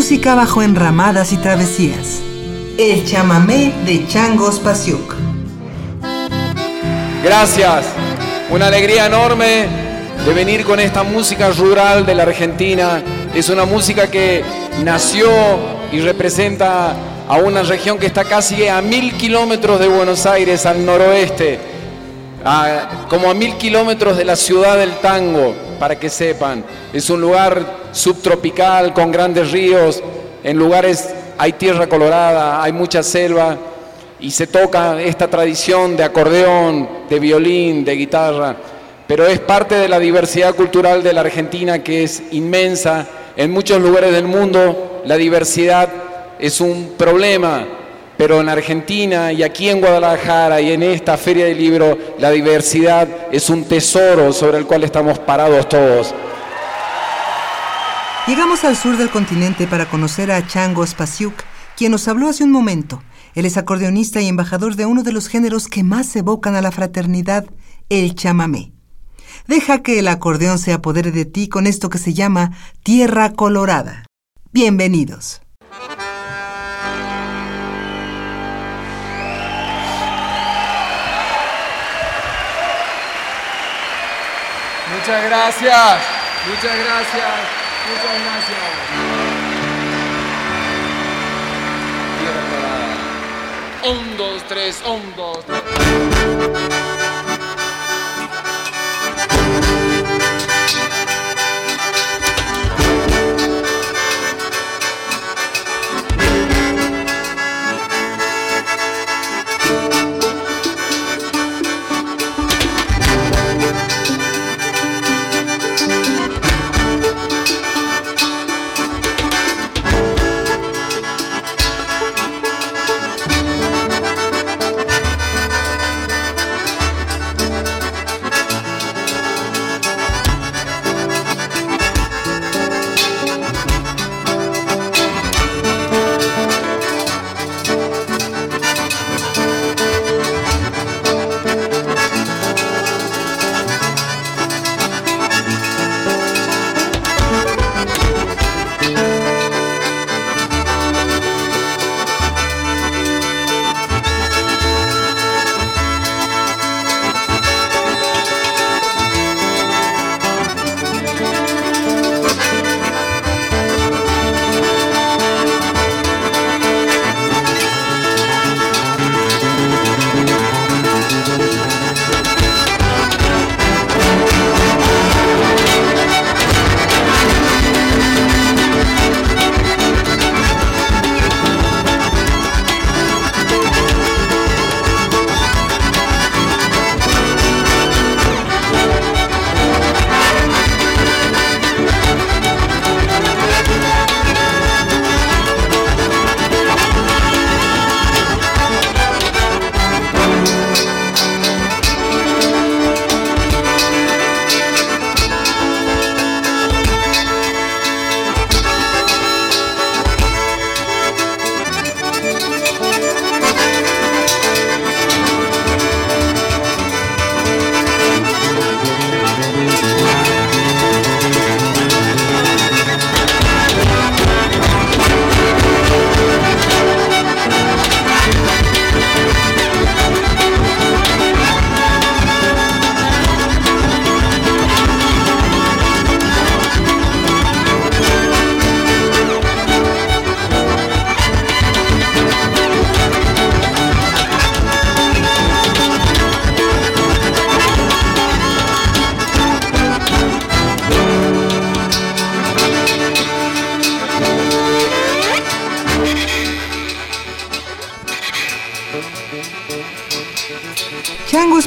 Música bajo enramadas y travesías. El chamamé de Changos Pasiuk. Gracias. Una alegría enorme de venir con esta música rural de la Argentina. Es una música que nació y representa a una región que está casi a mil kilómetros de Buenos Aires, al noroeste, como a mil kilómetros de la ciudad del tango, para que sepan. Es un lugar subtropical con grandes ríos, en lugares hay tierra colorada, hay mucha selva y se toca esta tradición de acordeón, de violín, de guitarra, pero es parte de la diversidad cultural de la Argentina que es inmensa. En muchos lugares del mundo la diversidad es un problema, pero en Argentina y aquí en Guadalajara y en esta feria del libro la diversidad es un tesoro sobre el cual estamos parados todos. Llegamos al sur del continente para conocer a Chango Spasiuk, quien nos habló hace un momento. Él es acordeonista y embajador de uno de los géneros que más evocan a la fraternidad, el chamamé. Deja que el acordeón se apodere de ti con esto que se llama Tierra Colorada. Bienvenidos. Muchas gracias, muchas gracias. Muchas gracias. Un, dos, tres, un, dos, tres.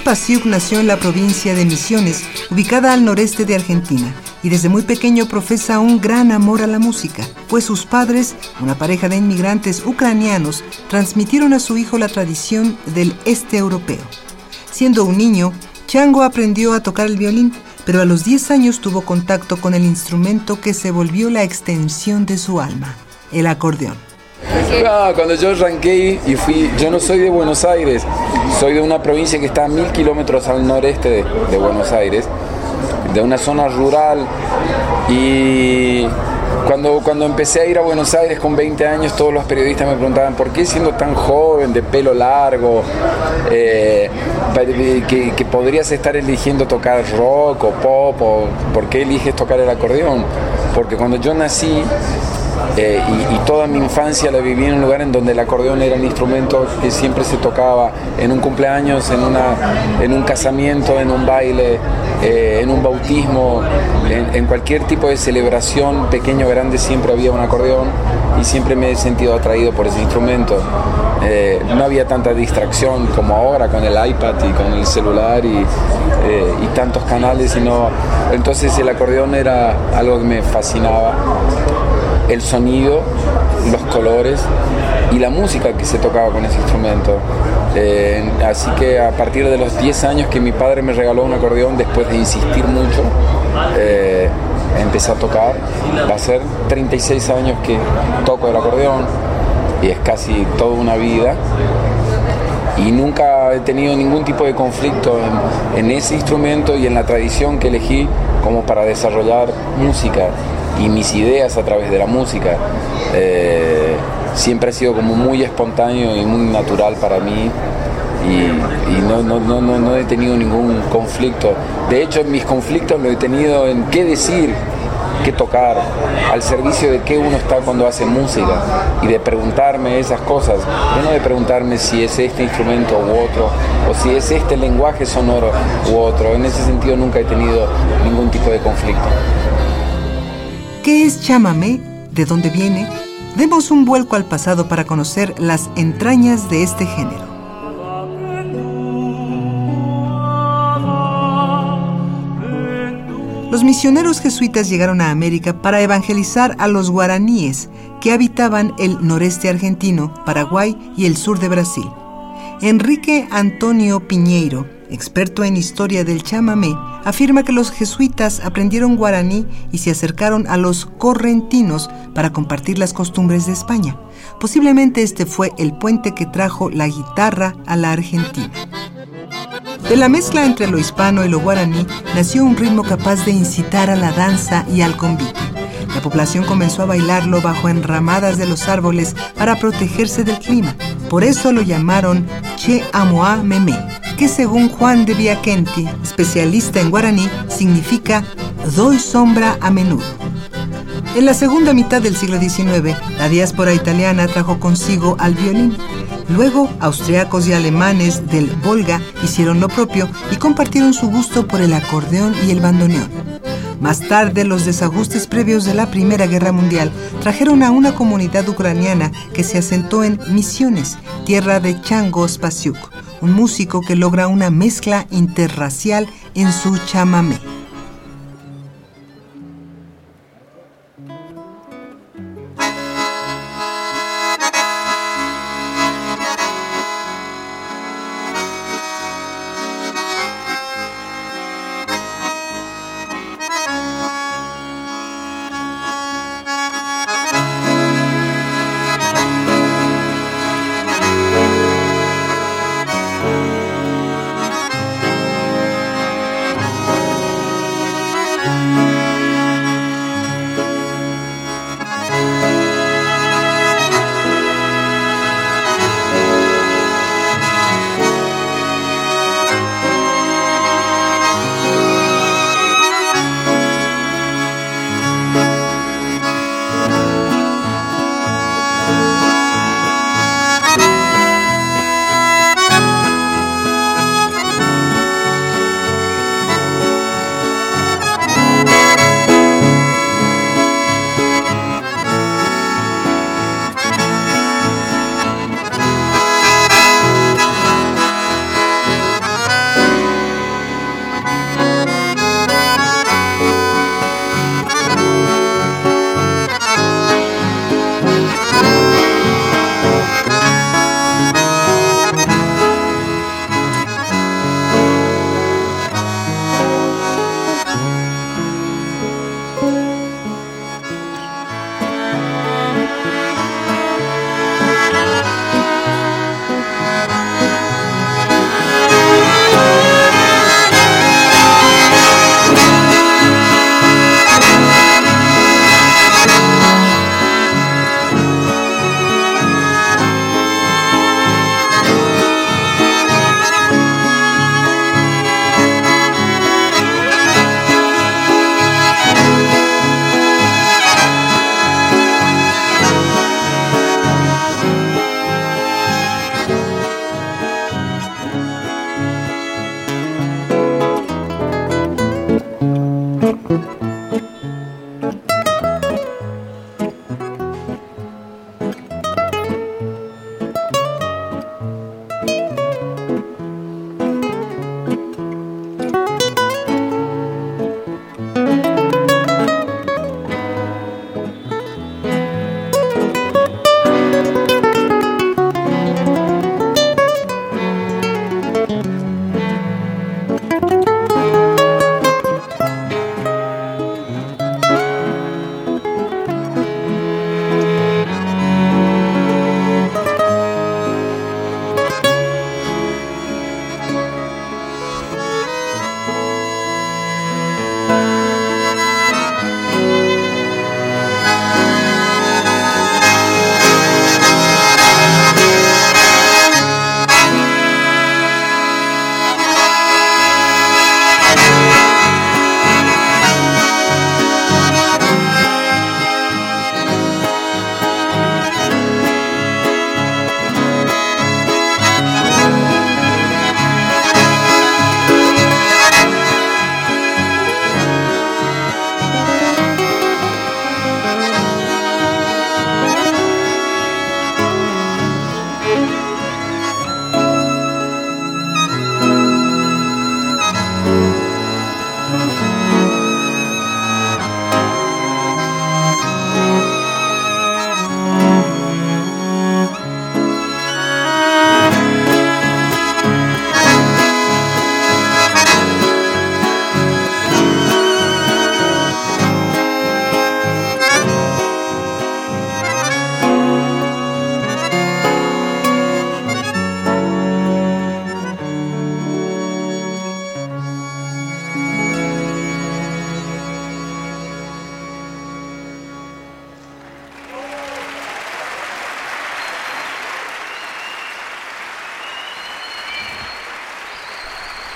Pasiuk nació en la provincia de Misiones, ubicada al noreste de Argentina. y desde muy pequeño profesa un gran amor a la música, pues sus padres, una pareja de inmigrantes ucranianos, transmitieron a su hijo la tradición del este europeo. Siendo un niño, Chango aprendió a tocar el violín, pero a los 10 años tuvo contacto con el instrumento que se volvió la extensión de su alma, el acordeón. Ah, cuando yo arranqué y fui, yo no soy de Buenos Aires, soy de una provincia que está a mil kilómetros al noreste de, Buenos Aires, de una zona rural y cuando, cuando empecé a ir a Buenos Aires con 20 años, todos los periodistas me preguntaban, ¿por qué siendo tan joven, de pelo largo, eh, que, que, podrías estar eligiendo tocar rock o pop, o por qué eliges tocar el acordeón? Porque cuando yo nací, eh, y, toda mi infancia la viví en un lugar en donde el acordeón era un instrumento que siempre se tocaba en un cumpleaños, en, una, en un casamiento, en un baile, eh, en un bautismo, en, cualquier tipo de celebración, pequeño o grande, siempre había un acordeón y siempre me he sentido atraído por ese instrumento. Eh, no había tanta distracción como ahora con el iPad y con el celular y, y tantos canales, sino entonces el acordeón era algo que me fascinaba el sonido, los colores y la música que se tocaba con ese instrumento. Eh, así que a partir de los 10 años que mi padre me regaló un acordeón, después de insistir mucho, eh, empecé a tocar. Va a ser 36 años que toco el acordeón y es casi toda una vida. Y nunca he tenido ningún tipo de conflicto en ese instrumento y en la tradición que elegí como para desarrollar música y mis ideas a través de la música. Eh, siempre ha sido como muy espontáneo y muy natural para mí y, no, he tenido ningún conflicto. De hecho, mis conflictos lo he tenido en qué decir, qué tocar, al servicio de qué uno está cuando hace música y de preguntarme esas cosas, no de preguntarme si es este instrumento u otro o si es este lenguaje sonoro u otro. En ese sentido nunca he tenido ningún tipo de conflicto. ¿Qué es chamamé? ¿De dónde viene? Demos un vuelco al pasado para conocer las entrañas de este género. Los misioneros jesuitas llegaron a América para evangelizar a los guaraníes que habitaban el noreste argentino, Paraguay y el sur de Brasil. Enrique Antonio Piñeiro, experto en historia del chamamé, afirma que los jesuitas aprendieron guaraní y se acercaron a los correntinos para compartir las costumbres de España. Posiblemente este fue el puente que trajo la guitarra a la Argentina. De la mezcla entre lo hispano y lo guaraní nació un ritmo capaz de incitar a la danza y al convite. La población comenzó a bailarlo bajo enramadas de los árboles para protegerse del clima. Por eso lo llamaron Che Amoa Meme, que según Juan de Viaquenti, especialista en guaraní, significa doy sombra a menudo. En la segunda mitad del siglo XIX, la diáspora italiana trajo consigo al violín. Luego, austriacos y alemanes del Volga hicieron lo propio y compartieron su gusto por el acordeón y el bandoneón. Más tarde, los desajustes previos de la Primera Guerra Mundial trajeron a una comunidad ucraniana que se asentó en Misiones, tierra de Chango Spasiuk, un músico que logra una mezcla interracial en su chamamé.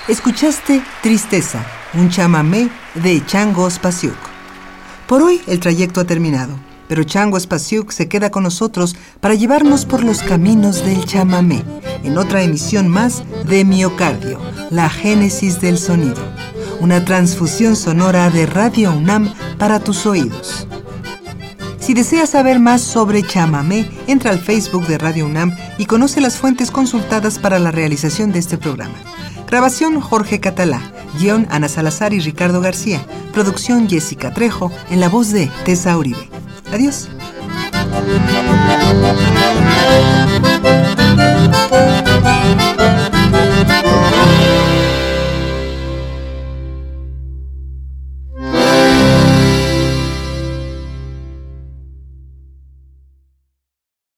Escuchaste Tristeza, un chamamé de Chango Spasiuk. Por hoy el trayecto ha terminado, pero Chango Spasiuk se queda con nosotros para llevarnos por los caminos del chamamé en otra emisión más de Miocardio, la génesis del sonido, una transfusión sonora de Radio UNAM para tus oídos. Si deseas saber más sobre chamamé, entra al Facebook de Radio UNAM y conoce las fuentes consultadas para la realización de este programa. Grabación Jorge Catalá. Guión Ana Salazar y Ricardo García. Producción Jessica Trejo en la voz de Tessa Uribe. Adiós.